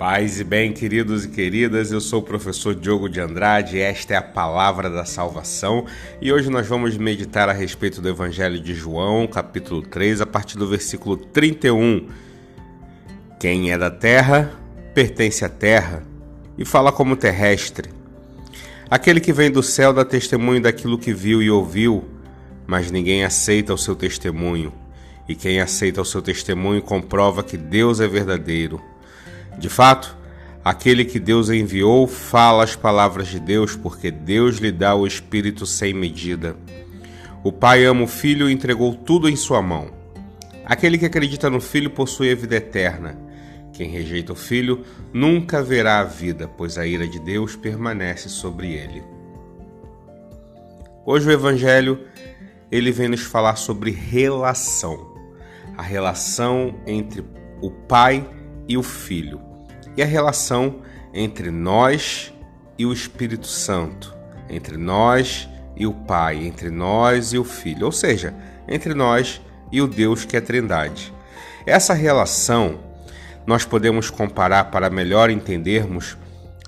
Paz e bem, queridos e queridas, eu sou o professor Diogo de Andrade, esta é a palavra da salvação e hoje nós vamos meditar a respeito do Evangelho de João, capítulo 3, a partir do versículo 31. Quem é da terra, pertence à terra e fala como terrestre. Aquele que vem do céu dá testemunho daquilo que viu e ouviu, mas ninguém aceita o seu testemunho. E quem aceita o seu testemunho comprova que Deus é verdadeiro. De fato, aquele que Deus enviou fala as palavras de Deus, porque Deus lhe dá o Espírito sem medida. O Pai ama o Filho e entregou tudo em sua mão. Aquele que acredita no Filho possui a vida eterna. Quem rejeita o Filho nunca verá a vida, pois a ira de Deus permanece sobre ele. Hoje o Evangelho ele vem nos falar sobre relação, a relação entre o Pai e o Filho a relação entre nós e o Espírito Santo, entre nós e o Pai, entre nós e o Filho, ou seja, entre nós e o Deus que é Trindade. Essa relação nós podemos comparar para melhor entendermos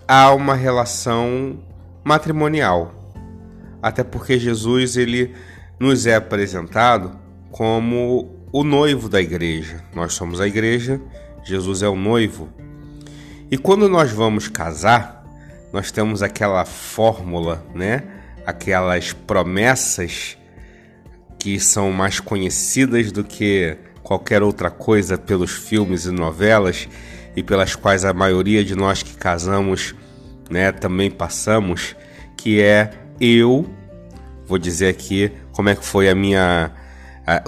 a uma relação matrimonial. Até porque Jesus ele nos é apresentado como o noivo da igreja. Nós somos a igreja, Jesus é o noivo. E quando nós vamos casar, nós temos aquela fórmula, né? Aquelas promessas que são mais conhecidas do que qualquer outra coisa pelos filmes e novelas e pelas quais a maioria de nós que casamos, né, também passamos, que é eu vou dizer aqui como é que foi a minha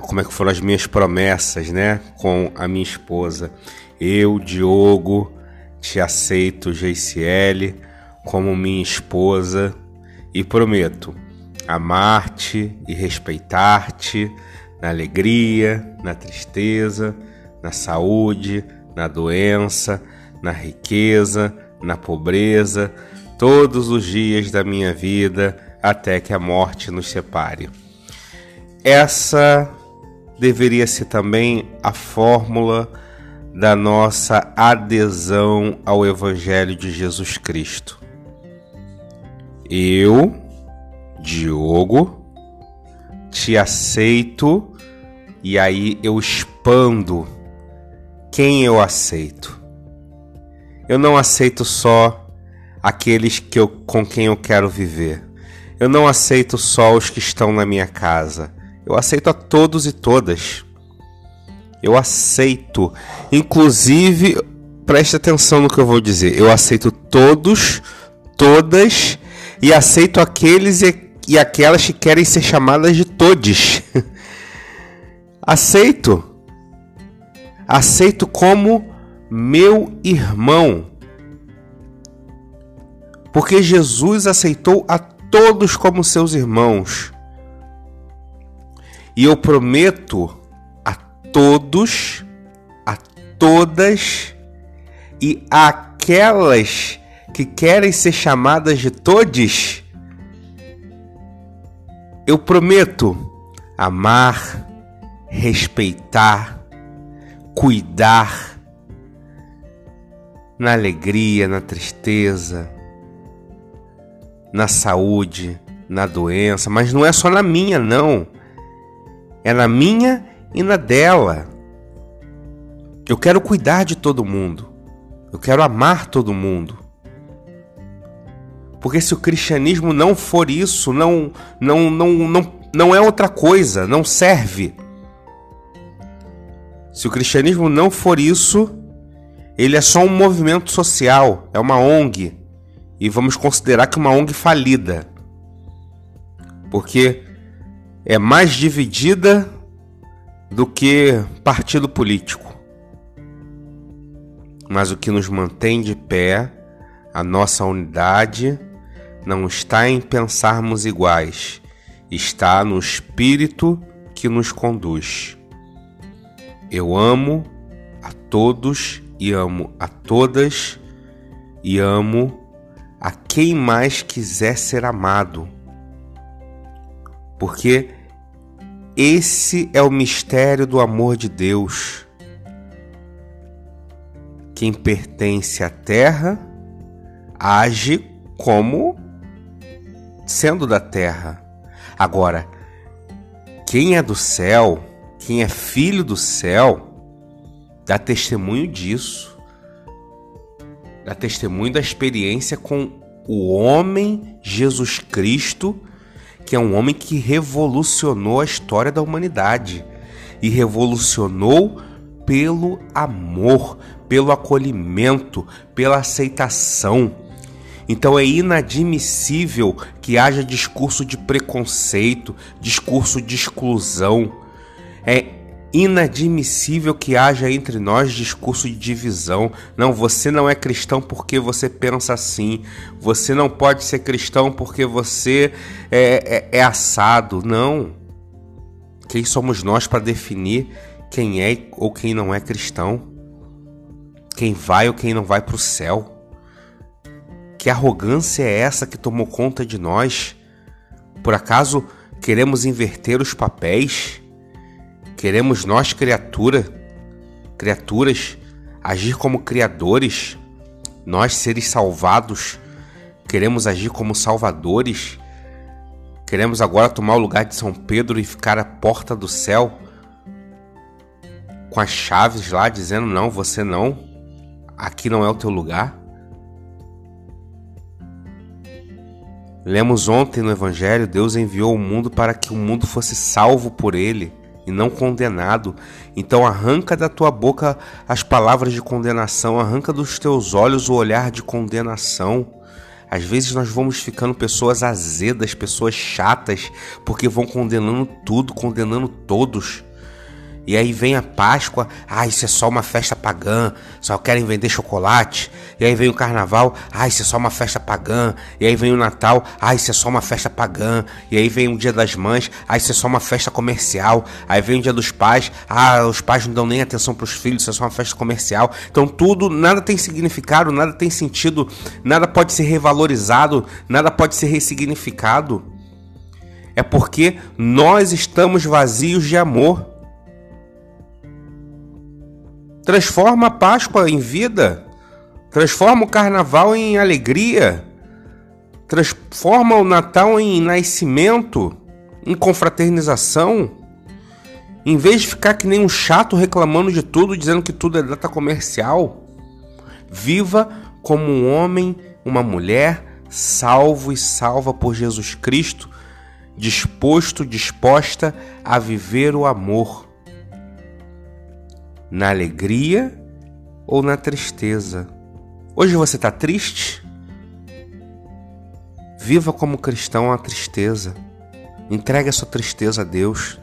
como é que foram as minhas promessas, né, com a minha esposa. Eu, Diogo, te aceito, JCL, como minha esposa e prometo amar-te e respeitar-te na alegria, na tristeza, na saúde, na doença, na riqueza, na pobreza, todos os dias da minha vida até que a morte nos separe. Essa deveria ser também a fórmula da nossa adesão ao Evangelho de Jesus Cristo. Eu, Diogo, te aceito e aí eu expando quem eu aceito. Eu não aceito só aqueles que eu, com quem eu quero viver. Eu não aceito só os que estão na minha casa. Eu aceito a todos e todas. Eu aceito. Inclusive, preste atenção no que eu vou dizer. Eu aceito todos, todas e aceito aqueles e, e aquelas que querem ser chamadas de todes. aceito. Aceito como meu irmão. Porque Jesus aceitou a todos como seus irmãos. E eu prometo todos, a todas e aquelas que querem ser chamadas de todes, eu prometo amar, respeitar, cuidar na alegria, na tristeza, na saúde, na doença, mas não é só na minha, não. É na minha e na dela. Eu quero cuidar de todo mundo. Eu quero amar todo mundo. Porque se o cristianismo não for isso, não não não não, não é outra coisa, não serve. Se o cristianismo não for isso, ele é só um movimento social, é uma ONG. E vamos considerar que uma ONG falida. Porque é mais dividida do que partido político. Mas o que nos mantém de pé, a nossa unidade, não está em pensarmos iguais, está no espírito que nos conduz. Eu amo a todos e amo a todas e amo a quem mais quiser ser amado. Porque esse é o mistério do amor de Deus. quem pertence à terra age como sendo da terra. Agora, quem é do céu, quem é filho do céu, dá testemunho disso. Dá testemunho da experiência com o homem Jesus Cristo, que é um homem que revolucionou a história da humanidade e revolucionou pelo amor, pelo acolhimento, pela aceitação. Então é inadmissível que haja discurso de preconceito, discurso de exclusão. É inadmissível que haja entre nós discurso de divisão. Não, você não é cristão porque você pensa assim. Você não pode ser cristão porque você é, é, é assado. Não. Quem somos nós para definir quem é ou quem não é cristão? Quem vai ou quem não vai para o céu? Que arrogância é essa que tomou conta de nós? Por acaso queremos inverter os papéis? Queremos nós, criatura, criaturas, agir como criadores? Nós, seres salvados, queremos agir como salvadores? Queremos agora tomar o lugar de São Pedro e ficar à porta do céu? Com as chaves lá dizendo: não, você não, aqui não é o teu lugar? Lemos ontem no Evangelho: Deus enviou o mundo para que o mundo fosse salvo por ele e não condenado. Então arranca da tua boca as palavras de condenação, arranca dos teus olhos o olhar de condenação. Às vezes nós vamos ficando pessoas azedas, pessoas chatas, porque vão condenando tudo, condenando todos. E aí vem a Páscoa, ah, isso é só uma festa pagã, só querem vender chocolate. E aí vem o Carnaval, ah, isso é só uma festa pagã. E aí vem o Natal, ah, isso é só uma festa pagã. E aí vem o Dia das Mães, ah, isso é só uma festa comercial. Aí vem o Dia dos Pais, ah, os pais não dão nem atenção para os filhos, isso é só uma festa comercial. Então tudo, nada tem significado, nada tem sentido, nada pode ser revalorizado, nada pode ser ressignificado. É porque nós estamos vazios de amor. Transforma a Páscoa em vida. Transforma o carnaval em alegria. Transforma o Natal em nascimento, em confraternização. Em vez de ficar que nem um chato reclamando de tudo, dizendo que tudo é data comercial, viva como um homem, uma mulher, salvo e salva por Jesus Cristo, disposto, disposta a viver o amor na alegria ou na tristeza. Hoje você está triste? Viva como cristão a tristeza. Entregue a sua tristeza a Deus.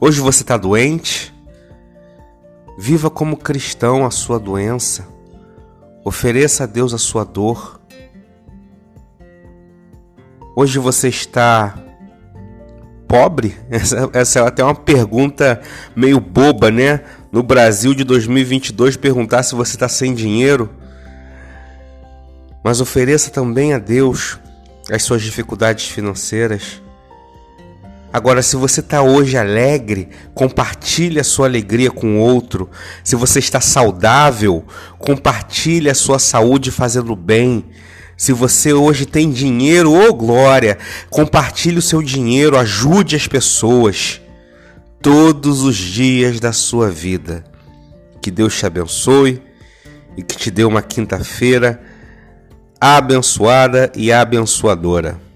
Hoje você está doente? Viva como cristão a sua doença. Ofereça a Deus a sua dor. Hoje você está pobre? Essa, essa é até uma pergunta meio boba, né? No Brasil de 2022, perguntar se você está sem dinheiro. Mas ofereça também a Deus as suas dificuldades financeiras. Agora, se você está hoje alegre, compartilhe a sua alegria com outro. Se você está saudável, compartilhe a sua saúde fazendo bem. Se você hoje tem dinheiro, ô oh glória, compartilhe o seu dinheiro, ajude as pessoas todos os dias da sua vida. Que Deus te abençoe e que te dê uma quinta-feira abençoada e abençoadora.